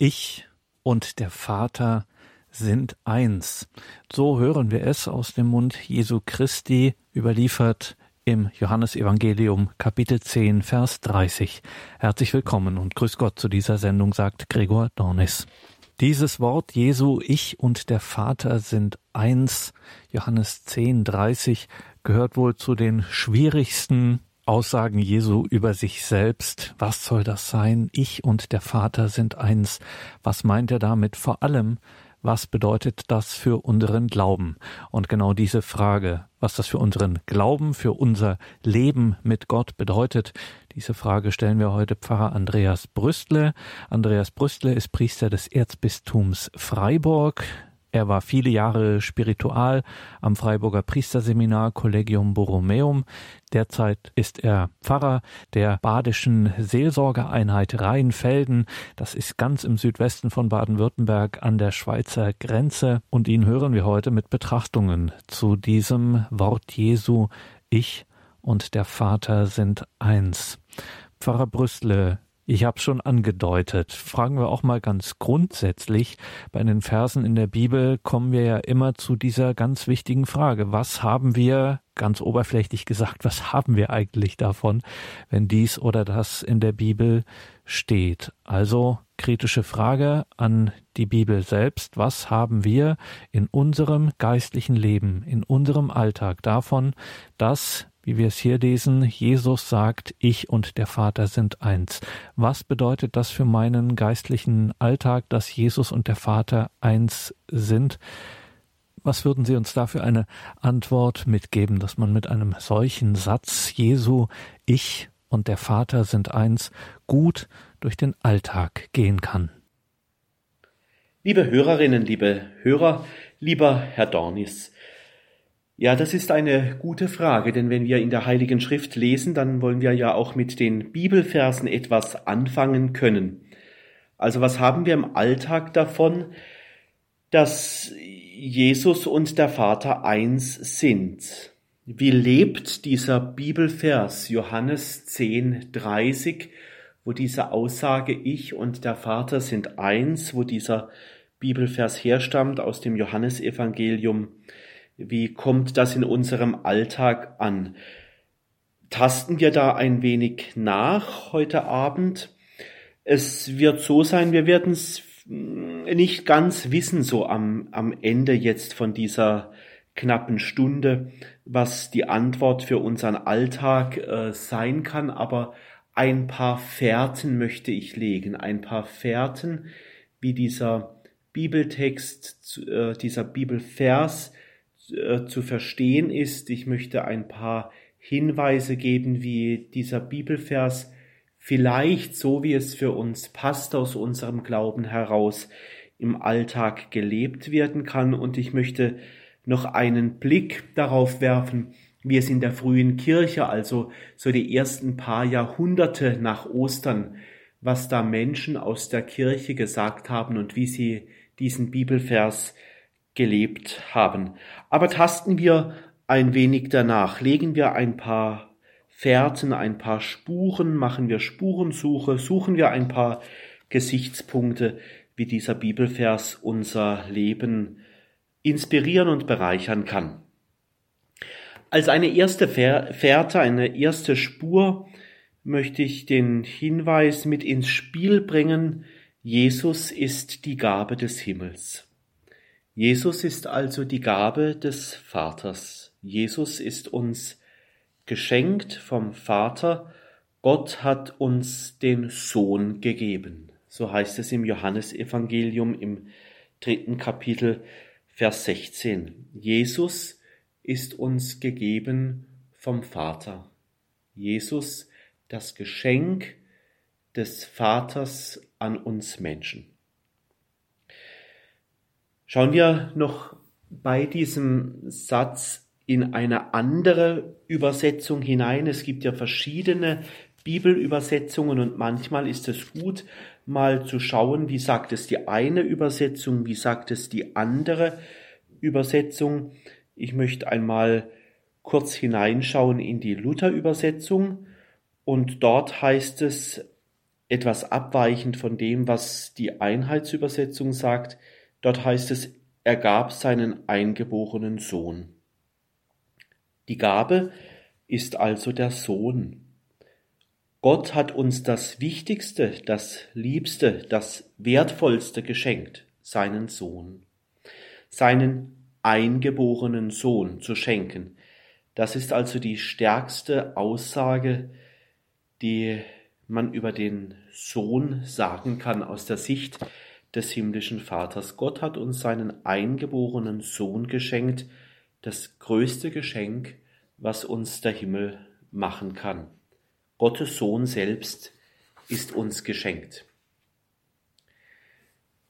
Ich und der Vater sind eins. So hören wir es aus dem Mund Jesu Christi, überliefert im Johannesevangelium Kapitel 10, Vers 30. Herzlich willkommen und grüß Gott zu dieser Sendung, sagt Gregor Dornis. Dieses Wort Jesu, ich und der Vater sind eins, Johannes 10, 30, gehört wohl zu den schwierigsten Aussagen Jesu über sich selbst. Was soll das sein? Ich und der Vater sind eins. Was meint er damit? Vor allem, was bedeutet das für unseren Glauben? Und genau diese Frage, was das für unseren Glauben, für unser Leben mit Gott bedeutet, diese Frage stellen wir heute Pfarrer Andreas Brüstle. Andreas Brüstle ist Priester des Erzbistums Freiburg. Er war viele Jahre Spiritual am Freiburger Priesterseminar Collegium Borromeum. Derzeit ist er Pfarrer der badischen Seelsorgeeinheit Rheinfelden. Das ist ganz im Südwesten von Baden-Württemberg an der Schweizer Grenze. Und ihn hören wir heute mit Betrachtungen zu diesem Wort Jesu. Ich und der Vater sind eins. Pfarrer Brüstle, ich habe schon angedeutet. Fragen wir auch mal ganz grundsätzlich. Bei den Versen in der Bibel kommen wir ja immer zu dieser ganz wichtigen Frage. Was haben wir, ganz oberflächlich gesagt, was haben wir eigentlich davon, wenn dies oder das in der Bibel steht? Also kritische Frage an die Bibel selbst. Was haben wir in unserem geistlichen Leben, in unserem Alltag davon, dass wie wir es hier lesen, Jesus sagt, ich und der Vater sind eins. Was bedeutet das für meinen geistlichen Alltag, dass Jesus und der Vater eins sind? Was würden Sie uns da für eine Antwort mitgeben, dass man mit einem solchen Satz Jesu, ich und der Vater sind eins, gut durch den Alltag gehen kann? Liebe Hörerinnen, liebe Hörer, lieber Herr Dornis, ja, das ist eine gute Frage, denn wenn wir in der Heiligen Schrift lesen, dann wollen wir ja auch mit den Bibelversen etwas anfangen können. Also was haben wir im Alltag davon, dass Jesus und der Vater eins sind? Wie lebt dieser Bibelvers Johannes 10, 30, wo diese Aussage Ich und der Vater sind eins, wo dieser Bibelvers herstammt aus dem Johannesevangelium, wie kommt das in unserem Alltag an? Tasten wir da ein wenig nach heute Abend? Es wird so sein, wir werden es nicht ganz wissen, so am, am Ende jetzt von dieser knappen Stunde, was die Antwort für unseren Alltag äh, sein kann, aber ein paar Fährten möchte ich legen, ein paar Fährten, wie dieser Bibeltext, äh, dieser Bibelvers äh, zu verstehen ist. Ich möchte ein paar Hinweise geben, wie dieser Bibelvers vielleicht so, wie es für uns passt, aus unserem Glauben heraus im Alltag gelebt werden kann. Und ich möchte noch einen Blick darauf werfen, wie es in der frühen Kirche, also so die ersten paar Jahrhunderte nach Ostern, was da Menschen aus der Kirche gesagt haben und wie sie diesen Bibelvers gelebt haben. Aber tasten wir ein wenig danach, legen wir ein paar Fährten, ein paar Spuren, machen wir Spurensuche, suchen wir ein paar Gesichtspunkte, wie dieser Bibelvers unser Leben inspirieren und bereichern kann. Als eine erste Fährte, eine erste Spur möchte ich den Hinweis mit ins Spiel bringen, Jesus ist die Gabe des Himmels. Jesus ist also die Gabe des Vaters. Jesus ist uns geschenkt vom Vater. Gott hat uns den Sohn gegeben. So heißt es im Johannesevangelium im dritten Kapitel, Vers 16. Jesus ist uns gegeben vom Vater. Jesus, das Geschenk des Vaters an uns Menschen. Schauen wir noch bei diesem Satz in eine andere Übersetzung hinein. Es gibt ja verschiedene Bibelübersetzungen und manchmal ist es gut, mal zu schauen, wie sagt es die eine Übersetzung, wie sagt es die andere Übersetzung. Ich möchte einmal kurz hineinschauen in die Luther-Übersetzung und dort heißt es, etwas abweichend von dem, was die Einheitsübersetzung sagt. Dort heißt es, er gab seinen eingeborenen Sohn. Die Gabe ist also der Sohn. Gott hat uns das Wichtigste, das Liebste, das Wertvollste geschenkt, seinen Sohn. Seinen eingeborenen Sohn zu schenken. Das ist also die stärkste Aussage, die man über den Sohn sagen kann aus der Sicht des himmlischen Vaters. Gott hat uns seinen eingeborenen Sohn geschenkt, das größte Geschenk, was uns der Himmel machen kann. Gottes Sohn selbst ist uns geschenkt.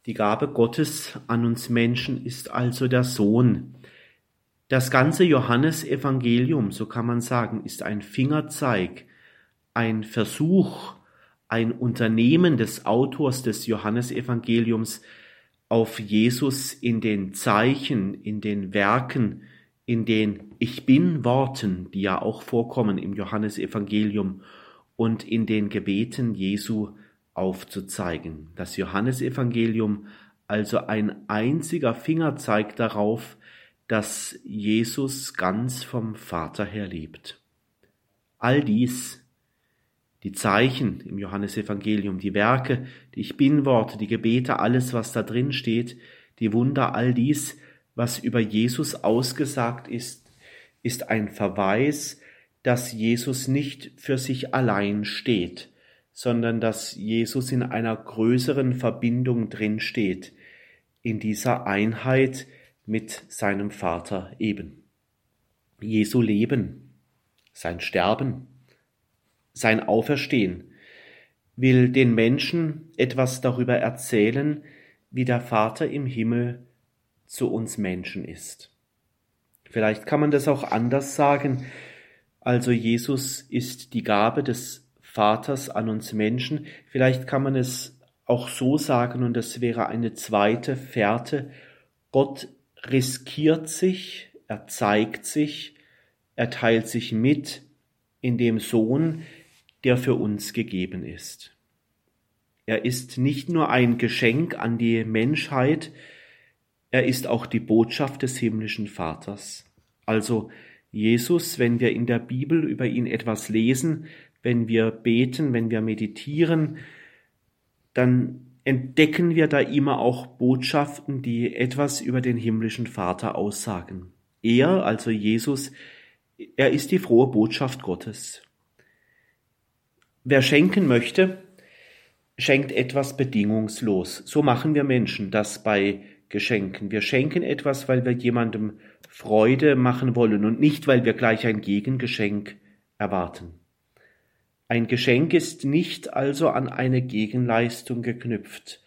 Die Gabe Gottes an uns Menschen ist also der Sohn. Das ganze Johannesevangelium, so kann man sagen, ist ein Fingerzeig ein Versuch, ein Unternehmen des Autors des Johannesevangeliums auf Jesus in den Zeichen, in den Werken, in den Ich bin Worten, die ja auch vorkommen im Johannesevangelium und in den Gebeten Jesu aufzuzeigen. Das Johannesevangelium also ein einziger Fingerzeig darauf, dass Jesus ganz vom Vater her lebt. All dies die Zeichen im Johannesevangelium, die Werke, die Ich Bin-Worte, die Gebete, alles, was da drin steht, die Wunder, all dies, was über Jesus ausgesagt ist, ist ein Verweis, dass Jesus nicht für sich allein steht, sondern dass Jesus in einer größeren Verbindung drin steht, in dieser Einheit mit seinem Vater eben. Jesu Leben, sein Sterben, sein Auferstehen, will den Menschen etwas darüber erzählen, wie der Vater im Himmel zu uns Menschen ist. Vielleicht kann man das auch anders sagen. Also Jesus ist die Gabe des Vaters an uns Menschen. Vielleicht kann man es auch so sagen, und das wäre eine zweite Fährte. Gott riskiert sich, er zeigt sich, er teilt sich mit in dem Sohn, der für uns gegeben ist. Er ist nicht nur ein Geschenk an die Menschheit, er ist auch die Botschaft des himmlischen Vaters. Also Jesus, wenn wir in der Bibel über ihn etwas lesen, wenn wir beten, wenn wir meditieren, dann entdecken wir da immer auch Botschaften, die etwas über den himmlischen Vater aussagen. Er, also Jesus, er ist die frohe Botschaft Gottes. Wer schenken möchte, schenkt etwas bedingungslos. So machen wir Menschen das bei Geschenken. Wir schenken etwas, weil wir jemandem Freude machen wollen und nicht, weil wir gleich ein Gegengeschenk erwarten. Ein Geschenk ist nicht also an eine Gegenleistung geknüpft.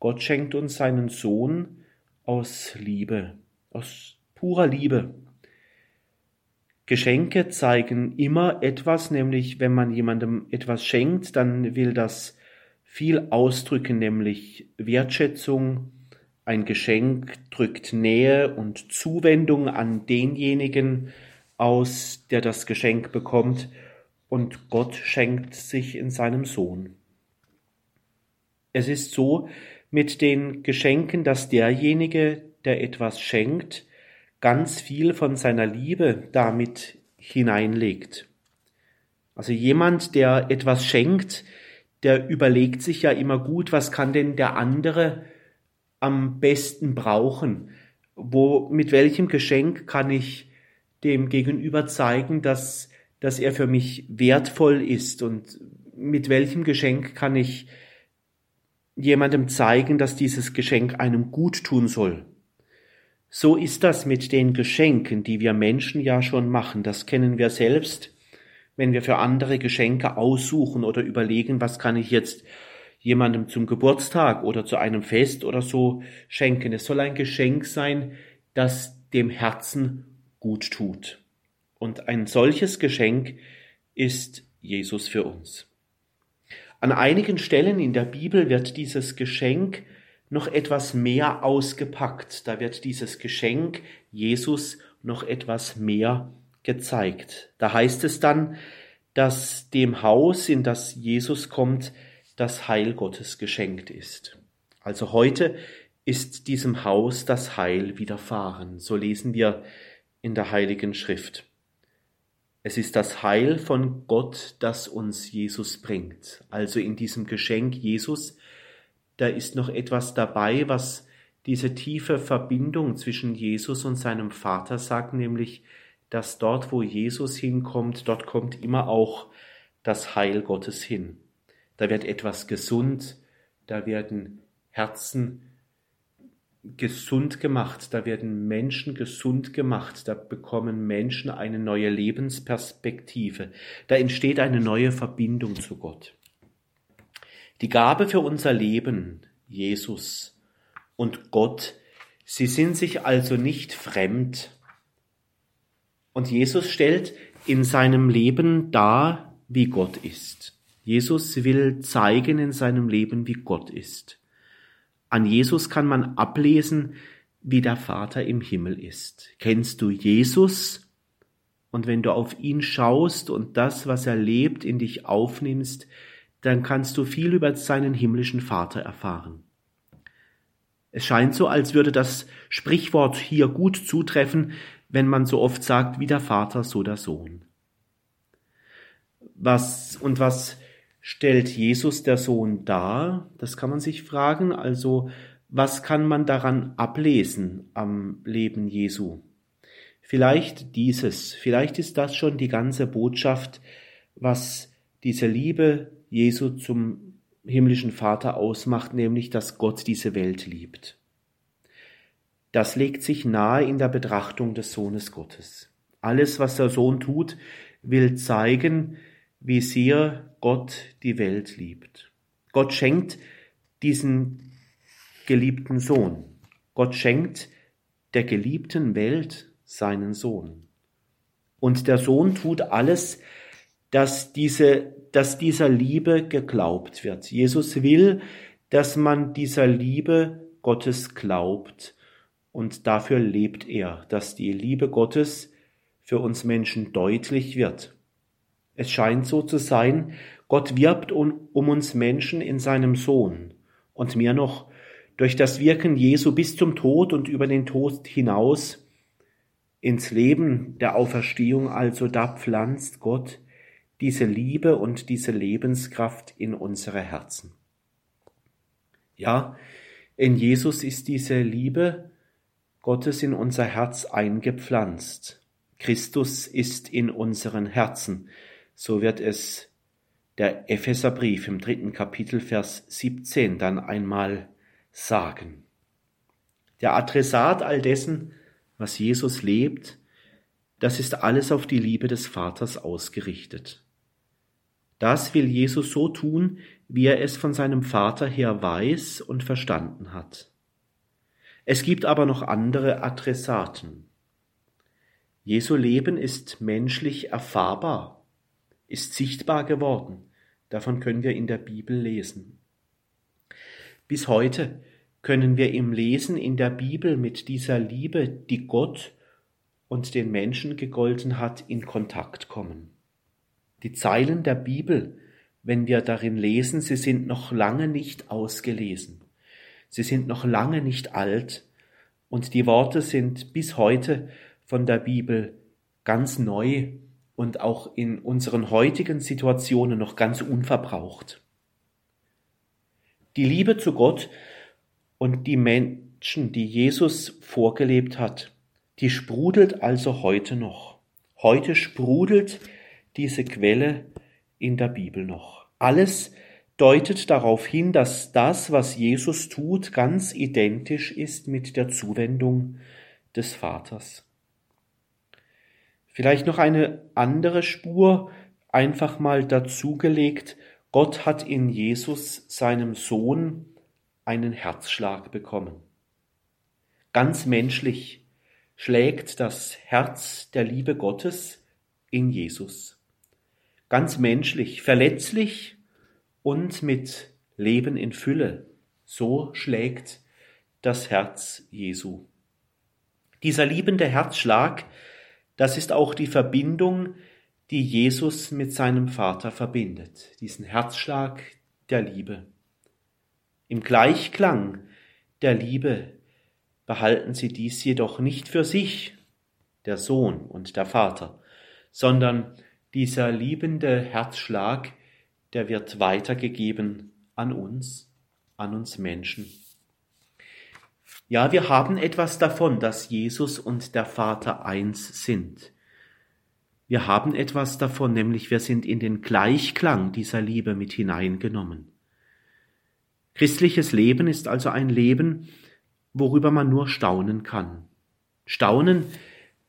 Gott schenkt uns seinen Sohn aus Liebe, aus purer Liebe. Geschenke zeigen immer etwas, nämlich wenn man jemandem etwas schenkt, dann will das viel ausdrücken, nämlich Wertschätzung. Ein Geschenk drückt Nähe und Zuwendung an denjenigen aus, der das Geschenk bekommt, und Gott schenkt sich in seinem Sohn. Es ist so mit den Geschenken, dass derjenige, der etwas schenkt, ganz viel von seiner Liebe damit hineinlegt. Also jemand, der etwas schenkt, der überlegt sich ja immer gut, was kann denn der andere am besten brauchen? Wo, mit welchem Geschenk kann ich dem Gegenüber zeigen, dass, dass er für mich wertvoll ist und mit welchem Geschenk kann ich jemandem zeigen, dass dieses Geschenk einem gut tun soll? So ist das mit den Geschenken, die wir Menschen ja schon machen. Das kennen wir selbst, wenn wir für andere Geschenke aussuchen oder überlegen, was kann ich jetzt jemandem zum Geburtstag oder zu einem Fest oder so schenken. Es soll ein Geschenk sein, das dem Herzen gut tut. Und ein solches Geschenk ist Jesus für uns. An einigen Stellen in der Bibel wird dieses Geschenk noch etwas mehr ausgepackt. Da wird dieses Geschenk Jesus noch etwas mehr gezeigt. Da heißt es dann, dass dem Haus, in das Jesus kommt, das Heil Gottes geschenkt ist. Also heute ist diesem Haus das Heil widerfahren. So lesen wir in der Heiligen Schrift. Es ist das Heil von Gott, das uns Jesus bringt. Also in diesem Geschenk Jesus, da ist noch etwas dabei, was diese tiefe Verbindung zwischen Jesus und seinem Vater sagt, nämlich, dass dort, wo Jesus hinkommt, dort kommt immer auch das Heil Gottes hin. Da wird etwas gesund, da werden Herzen gesund gemacht, da werden Menschen gesund gemacht, da bekommen Menschen eine neue Lebensperspektive, da entsteht eine neue Verbindung zu Gott. Die Gabe für unser Leben, Jesus und Gott, sie sind sich also nicht fremd. Und Jesus stellt in seinem Leben dar, wie Gott ist. Jesus will zeigen in seinem Leben, wie Gott ist. An Jesus kann man ablesen, wie der Vater im Himmel ist. Kennst du Jesus? Und wenn du auf ihn schaust und das, was er lebt, in dich aufnimmst, dann kannst du viel über seinen himmlischen Vater erfahren. Es scheint so, als würde das Sprichwort hier gut zutreffen, wenn man so oft sagt, wie der Vater, so der Sohn. Was, und was stellt Jesus der Sohn dar? Das kann man sich fragen. Also, was kann man daran ablesen am Leben Jesu? Vielleicht dieses, vielleicht ist das schon die ganze Botschaft, was diese Liebe Jesu zum himmlischen Vater ausmacht, nämlich dass Gott diese Welt liebt. Das legt sich nahe in der Betrachtung des Sohnes Gottes. Alles, was der Sohn tut, will zeigen, wie sehr Gott die Welt liebt. Gott schenkt diesen geliebten Sohn. Gott schenkt der geliebten Welt seinen Sohn. Und der Sohn tut alles, dass, diese, dass dieser Liebe geglaubt wird. Jesus will, dass man dieser Liebe Gottes glaubt und dafür lebt er, dass die Liebe Gottes für uns Menschen deutlich wird. Es scheint so zu sein, Gott wirbt um, um uns Menschen in seinem Sohn und mehr noch durch das Wirken Jesu bis zum Tod und über den Tod hinaus ins Leben der Auferstehung also da pflanzt Gott diese Liebe und diese Lebenskraft in unsere Herzen. Ja, in Jesus ist diese Liebe Gottes in unser Herz eingepflanzt. Christus ist in unseren Herzen. So wird es der Epheserbrief im dritten Kapitel Vers 17 dann einmal sagen. Der Adressat all dessen, was Jesus lebt, das ist alles auf die Liebe des Vaters ausgerichtet. Das will Jesus so tun, wie er es von seinem Vater her weiß und verstanden hat. Es gibt aber noch andere Adressaten. Jesu Leben ist menschlich erfahrbar ist sichtbar geworden. Davon können wir in der Bibel lesen. Bis heute können wir im Lesen in der Bibel mit dieser Liebe, die Gott und den Menschen gegolten hat, in Kontakt kommen. Die Zeilen der Bibel, wenn wir darin lesen, sie sind noch lange nicht ausgelesen. Sie sind noch lange nicht alt und die Worte sind bis heute von der Bibel ganz neu und auch in unseren heutigen Situationen noch ganz unverbraucht. Die Liebe zu Gott und die Menschen, die Jesus vorgelebt hat, die sprudelt also heute noch. Heute sprudelt diese Quelle in der Bibel noch. Alles deutet darauf hin, dass das, was Jesus tut, ganz identisch ist mit der Zuwendung des Vaters. Vielleicht noch eine andere Spur einfach mal dazugelegt. Gott hat in Jesus, seinem Sohn, einen Herzschlag bekommen. Ganz menschlich schlägt das Herz der Liebe Gottes in Jesus. Ganz menschlich, verletzlich und mit Leben in Fülle. So schlägt das Herz Jesu. Dieser liebende Herzschlag das ist auch die Verbindung, die Jesus mit seinem Vater verbindet. Diesen Herzschlag, der Liebe. Im Gleichklang der Liebe behalten sie dies jedoch nicht für sich, der Sohn und der Vater, sondern dieser liebende Herzschlag, der wird weitergegeben an uns, an uns Menschen. Ja, wir haben etwas davon, dass Jesus und der Vater eins sind. Wir haben etwas davon, nämlich wir sind in den Gleichklang dieser Liebe mit hineingenommen. Christliches Leben ist also ein Leben, worüber man nur staunen kann. Staunen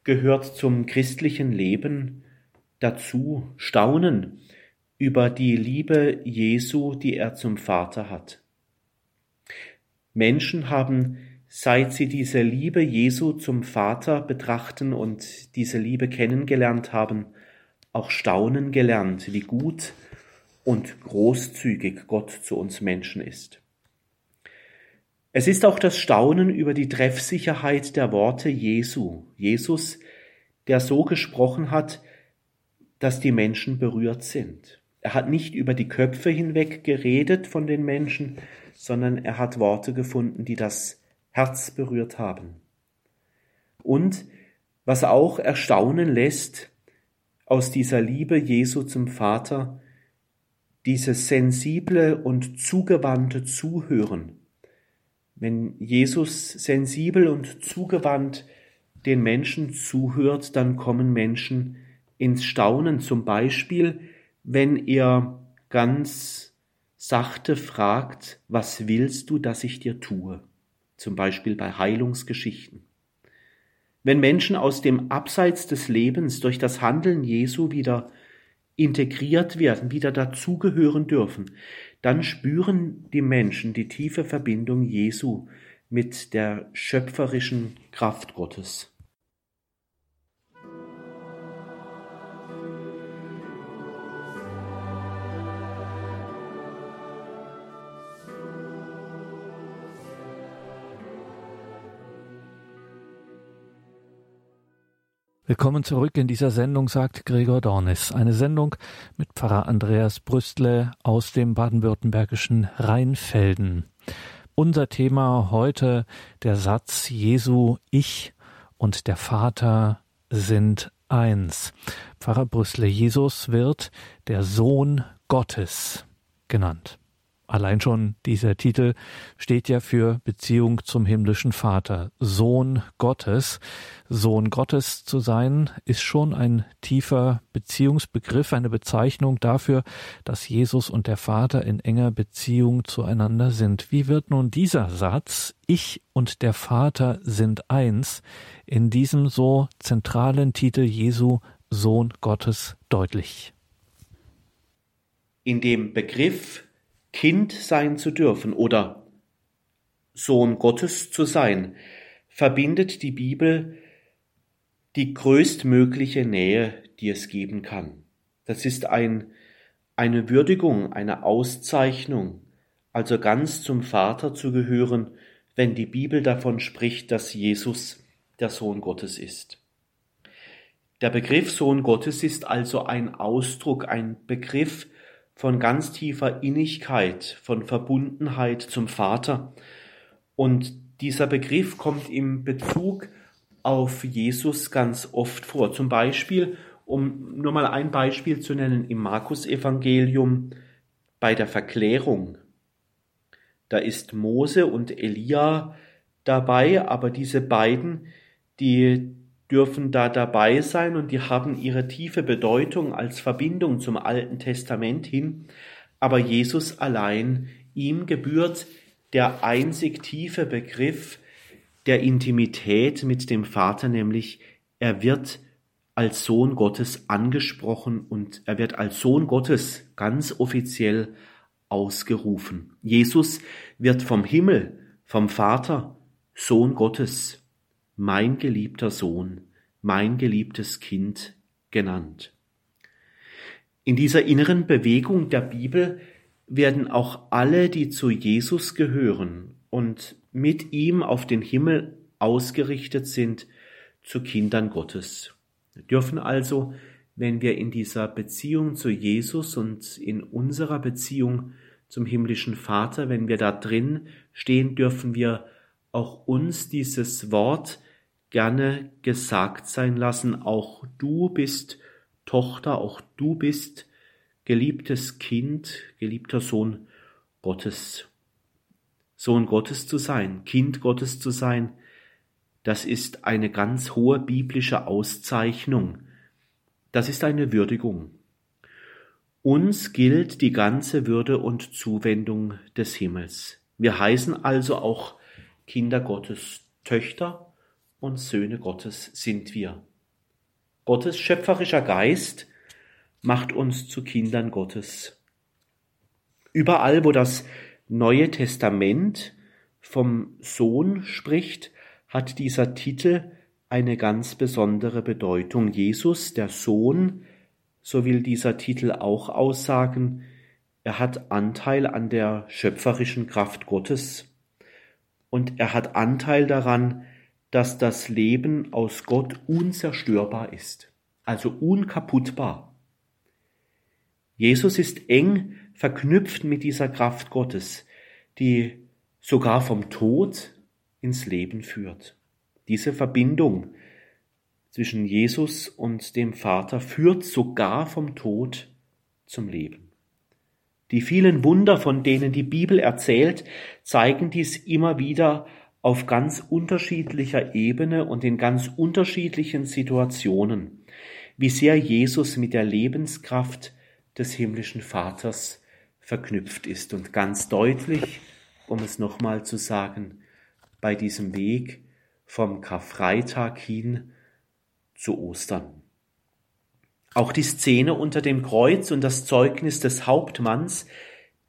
gehört zum christlichen Leben dazu, staunen über die Liebe Jesu, die er zum Vater hat. Menschen haben Seit sie diese Liebe Jesu zum Vater betrachten und diese Liebe kennengelernt haben, auch staunen gelernt, wie gut und großzügig Gott zu uns Menschen ist. Es ist auch das Staunen über die Treffsicherheit der Worte Jesu, Jesus, der so gesprochen hat, dass die Menschen berührt sind. Er hat nicht über die Köpfe hinweg geredet von den Menschen, sondern er hat Worte gefunden, die das Herz berührt haben. Und was auch erstaunen lässt aus dieser Liebe Jesu zum Vater, dieses sensible und zugewandte Zuhören. Wenn Jesus sensibel und zugewandt den Menschen zuhört, dann kommen Menschen ins Staunen. Zum Beispiel, wenn er ganz sachte fragt, was willst du, dass ich dir tue? zum Beispiel bei Heilungsgeschichten. Wenn Menschen aus dem Abseits des Lebens durch das Handeln Jesu wieder integriert werden, wieder dazugehören dürfen, dann spüren die Menschen die tiefe Verbindung Jesu mit der schöpferischen Kraft Gottes. Willkommen zurück in dieser Sendung, sagt Gregor Dornis. Eine Sendung mit Pfarrer Andreas Brüstle aus dem baden-württembergischen Rheinfelden. Unser Thema heute der Satz Jesu, ich und der Vater sind eins. Pfarrer Brüstle, Jesus wird der Sohn Gottes genannt. Allein schon dieser Titel steht ja für Beziehung zum himmlischen Vater. Sohn Gottes. Sohn Gottes zu sein, ist schon ein tiefer Beziehungsbegriff, eine Bezeichnung dafür, dass Jesus und der Vater in enger Beziehung zueinander sind. Wie wird nun dieser Satz, ich und der Vater sind eins, in diesem so zentralen Titel Jesu Sohn Gottes deutlich? In dem Begriff Kind sein zu dürfen oder Sohn Gottes zu sein, verbindet die Bibel die größtmögliche Nähe, die es geben kann. Das ist ein, eine Würdigung, eine Auszeichnung, also ganz zum Vater zu gehören, wenn die Bibel davon spricht, dass Jesus der Sohn Gottes ist. Der Begriff Sohn Gottes ist also ein Ausdruck, ein Begriff, von ganz tiefer Innigkeit, von Verbundenheit zum Vater. Und dieser Begriff kommt im Bezug auf Jesus ganz oft vor. Zum Beispiel, um nur mal ein Beispiel zu nennen, im Markus-Evangelium bei der Verklärung. Da ist Mose und Elia dabei, aber diese beiden, die dürfen da dabei sein und die haben ihre tiefe Bedeutung als Verbindung zum Alten Testament hin, aber Jesus allein, ihm gebührt der einzig tiefe Begriff der Intimität mit dem Vater, nämlich er wird als Sohn Gottes angesprochen und er wird als Sohn Gottes ganz offiziell ausgerufen. Jesus wird vom Himmel, vom Vater, Sohn Gottes mein geliebter Sohn, mein geliebtes Kind genannt. In dieser inneren Bewegung der Bibel werden auch alle, die zu Jesus gehören und mit ihm auf den Himmel ausgerichtet sind, zu Kindern Gottes. Wir dürfen also, wenn wir in dieser Beziehung zu Jesus und in unserer Beziehung zum himmlischen Vater, wenn wir da drin stehen, dürfen wir auch uns dieses Wort gerne gesagt sein lassen, auch du bist Tochter, auch du bist geliebtes Kind, geliebter Sohn Gottes. Sohn Gottes zu sein, Kind Gottes zu sein, das ist eine ganz hohe biblische Auszeichnung. Das ist eine Würdigung. Uns gilt die ganze Würde und Zuwendung des Himmels. Wir heißen also auch Kinder Gottes, Töchter und Söhne Gottes sind wir. Gottes schöpferischer Geist macht uns zu Kindern Gottes. Überall, wo das Neue Testament vom Sohn spricht, hat dieser Titel eine ganz besondere Bedeutung. Jesus, der Sohn, so will dieser Titel auch aussagen, er hat Anteil an der schöpferischen Kraft Gottes und er hat Anteil daran, dass das Leben aus Gott unzerstörbar ist, also unkaputtbar. Jesus ist eng verknüpft mit dieser Kraft Gottes, die sogar vom Tod ins Leben führt. Diese Verbindung zwischen Jesus und dem Vater führt sogar vom Tod zum Leben. Die vielen Wunder, von denen die Bibel erzählt, zeigen dies immer wieder auf ganz unterschiedlicher Ebene und in ganz unterschiedlichen Situationen, wie sehr Jesus mit der Lebenskraft des himmlischen Vaters verknüpft ist. Und ganz deutlich, um es nochmal zu sagen, bei diesem Weg vom Karfreitag hin zu Ostern. Auch die Szene unter dem Kreuz und das Zeugnis des Hauptmanns,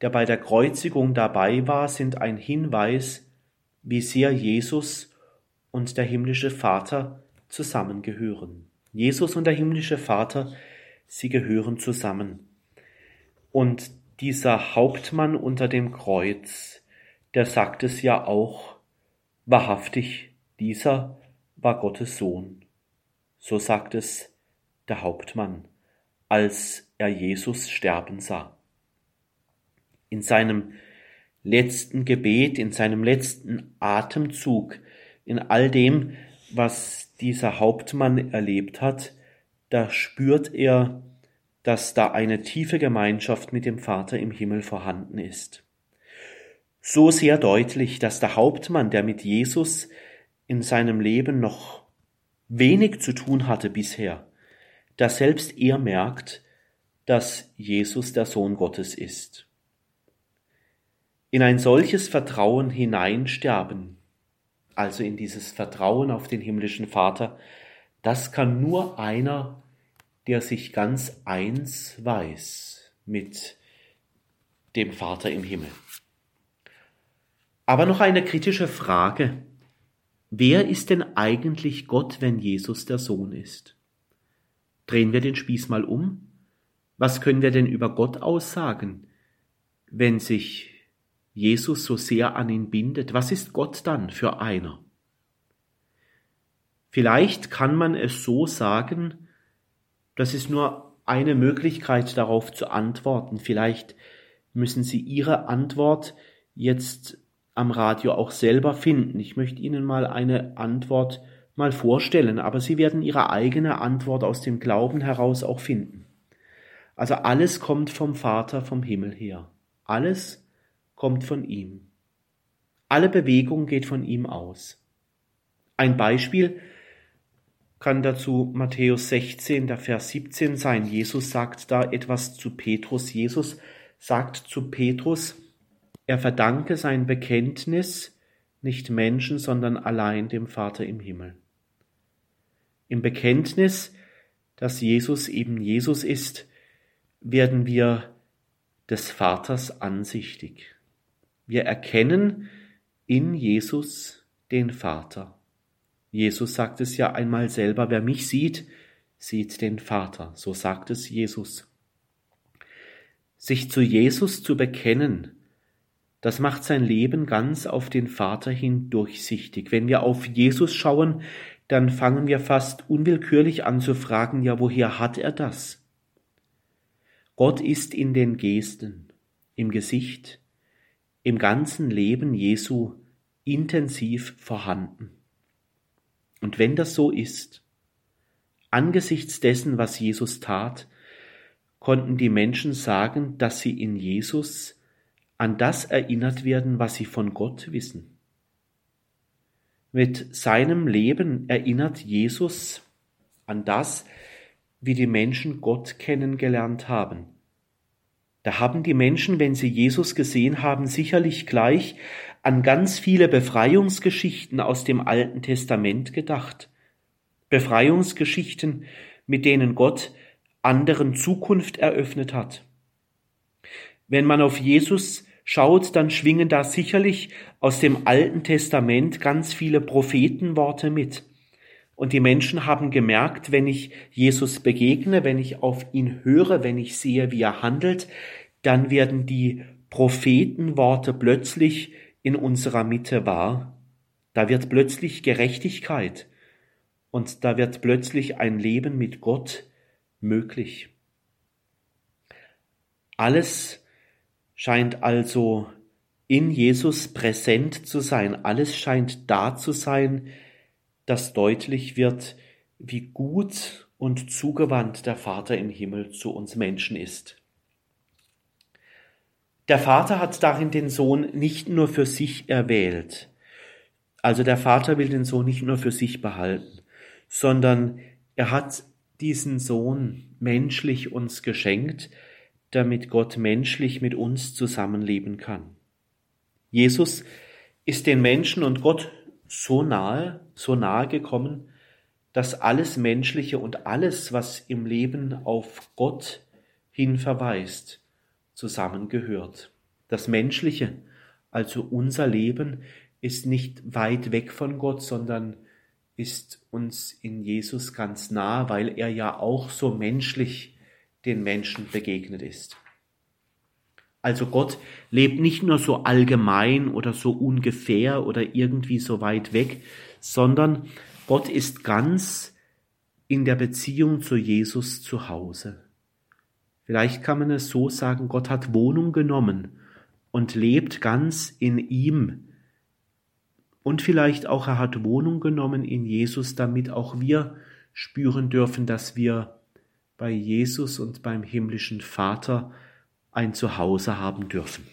der bei der Kreuzigung dabei war, sind ein Hinweis, wie sehr Jesus und der himmlische Vater zusammengehören. Jesus und der himmlische Vater, sie gehören zusammen. Und dieser Hauptmann unter dem Kreuz, der sagt es ja auch wahrhaftig, dieser war Gottes Sohn. So sagt es der Hauptmann, als er Jesus sterben sah. In seinem letzten Gebet, in seinem letzten Atemzug, in all dem, was dieser Hauptmann erlebt hat, da spürt er, dass da eine tiefe Gemeinschaft mit dem Vater im Himmel vorhanden ist. So sehr deutlich, dass der Hauptmann, der mit Jesus in seinem Leben noch wenig zu tun hatte bisher, dass selbst er merkt, dass Jesus der Sohn Gottes ist. In ein solches Vertrauen hineinsterben, also in dieses Vertrauen auf den himmlischen Vater, das kann nur einer, der sich ganz eins weiß mit dem Vater im Himmel. Aber noch eine kritische Frage. Wer ist denn eigentlich Gott, wenn Jesus der Sohn ist? Drehen wir den Spieß mal um. Was können wir denn über Gott aussagen, wenn sich Jesus so sehr an ihn bindet? Was ist Gott dann für einer? Vielleicht kann man es so sagen, das ist nur eine Möglichkeit darauf zu antworten. Vielleicht müssen Sie Ihre Antwort jetzt am Radio auch selber finden. Ich möchte Ihnen mal eine Antwort mal vorstellen, aber Sie werden Ihre eigene Antwort aus dem Glauben heraus auch finden. Also alles kommt vom Vater vom Himmel her. Alles kommt von ihm. Alle Bewegung geht von ihm aus. Ein Beispiel kann dazu Matthäus 16, der Vers 17 sein. Jesus sagt da etwas zu Petrus. Jesus sagt zu Petrus, er verdanke sein Bekenntnis nicht Menschen, sondern allein dem Vater im Himmel. Im Bekenntnis, dass Jesus eben Jesus ist, werden wir des Vaters ansichtig. Wir erkennen in Jesus den Vater. Jesus sagt es ja einmal selber, wer mich sieht, sieht den Vater. So sagt es Jesus. Sich zu Jesus zu bekennen, das macht sein Leben ganz auf den Vater hin durchsichtig. Wenn wir auf Jesus schauen, dann fangen wir fast unwillkürlich an zu fragen, ja, woher hat er das? Gott ist in den Gesten, im Gesicht, im ganzen Leben Jesu intensiv vorhanden. Und wenn das so ist, angesichts dessen, was Jesus tat, konnten die Menschen sagen, dass sie in Jesus an das erinnert werden, was sie von Gott wissen. Mit seinem Leben erinnert Jesus an das, wie die Menschen Gott kennengelernt haben. Da haben die Menschen, wenn sie Jesus gesehen haben, sicherlich gleich an ganz viele Befreiungsgeschichten aus dem Alten Testament gedacht. Befreiungsgeschichten, mit denen Gott anderen Zukunft eröffnet hat. Wenn man auf Jesus schaut, dann schwingen da sicherlich aus dem Alten Testament ganz viele Prophetenworte mit. Und die Menschen haben gemerkt, wenn ich Jesus begegne, wenn ich auf ihn höre, wenn ich sehe, wie er handelt, dann werden die Prophetenworte plötzlich in unserer Mitte wahr. Da wird plötzlich Gerechtigkeit und da wird plötzlich ein Leben mit Gott möglich. Alles scheint also in Jesus präsent zu sein, alles scheint da zu sein, dass deutlich wird, wie gut und zugewandt der Vater im Himmel zu uns Menschen ist. Der Vater hat darin den Sohn nicht nur für sich erwählt, also der Vater will den Sohn nicht nur für sich behalten, sondern er hat diesen Sohn menschlich uns geschenkt, damit Gott menschlich mit uns zusammenleben kann. Jesus ist den Menschen und Gott so nahe, so nahe gekommen, dass alles Menschliche und alles, was im Leben auf Gott hin verweist, zusammengehört. Das Menschliche, also unser Leben, ist nicht weit weg von Gott, sondern ist uns in Jesus ganz nah, weil er ja auch so menschlich den Menschen begegnet ist. Also Gott lebt nicht nur so allgemein oder so ungefähr oder irgendwie so weit weg, sondern Gott ist ganz in der Beziehung zu Jesus zu Hause. Vielleicht kann man es so sagen, Gott hat Wohnung genommen und lebt ganz in ihm. Und vielleicht auch er hat Wohnung genommen in Jesus, damit auch wir spüren dürfen, dass wir bei Jesus und beim himmlischen Vater ein Zuhause haben dürfen.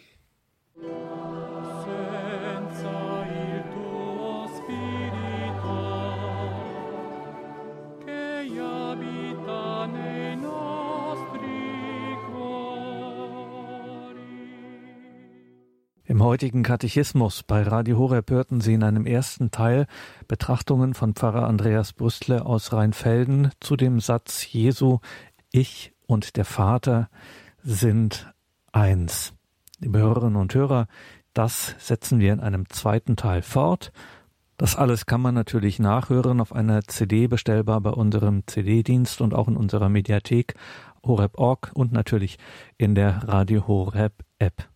Im heutigen Katechismus bei Radio Horeb hörten Sie in einem ersten Teil Betrachtungen von Pfarrer Andreas Brüstle aus Rheinfelden zu dem Satz Jesu, ich und der Vater sind eins. Liebe Hörerinnen und Hörer, das setzen wir in einem zweiten Teil fort. Das alles kann man natürlich nachhören auf einer CD bestellbar bei unserem CD-Dienst und auch in unserer Mediathek horeb.org und natürlich in der Radio Horeb App.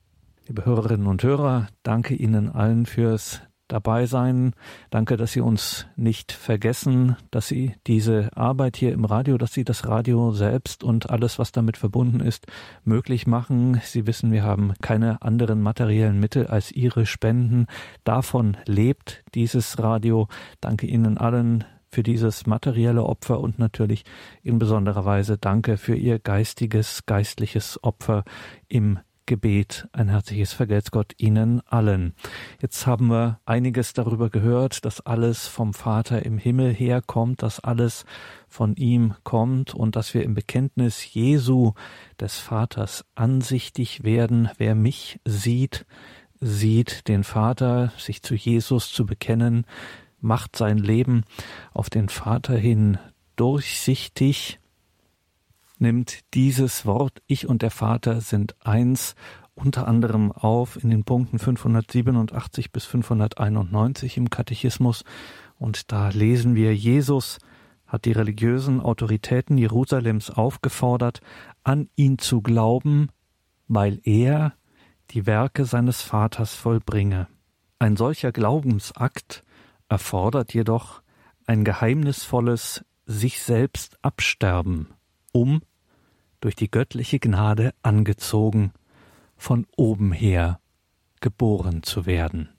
Liebe Hörerinnen und Hörer, danke Ihnen allen fürs dabei sein. Danke, dass Sie uns nicht vergessen, dass Sie diese Arbeit hier im Radio, dass Sie das Radio selbst und alles, was damit verbunden ist, möglich machen. Sie wissen, wir haben keine anderen materiellen Mittel als Ihre Spenden. Davon lebt dieses Radio. Danke Ihnen allen für dieses materielle Opfer und natürlich in besonderer Weise danke für Ihr geistiges, geistliches Opfer im Gebet. Ein herzliches Vergelt's Gott Ihnen allen. Jetzt haben wir einiges darüber gehört, dass alles vom Vater im Himmel herkommt, dass alles von ihm kommt und dass wir im Bekenntnis Jesu des Vaters ansichtig werden. Wer mich sieht, sieht den Vater, sich zu Jesus zu bekennen, macht sein Leben auf den Vater hin durchsichtig nimmt dieses Wort Ich und der Vater sind eins unter anderem auf in den Punkten 587 bis 591 im Katechismus und da lesen wir Jesus hat die religiösen Autoritäten Jerusalems aufgefordert, an ihn zu glauben, weil er die Werke seines Vaters vollbringe. Ein solcher Glaubensakt erfordert jedoch ein geheimnisvolles sich selbst absterben, um durch die göttliche Gnade angezogen, von oben her geboren zu werden.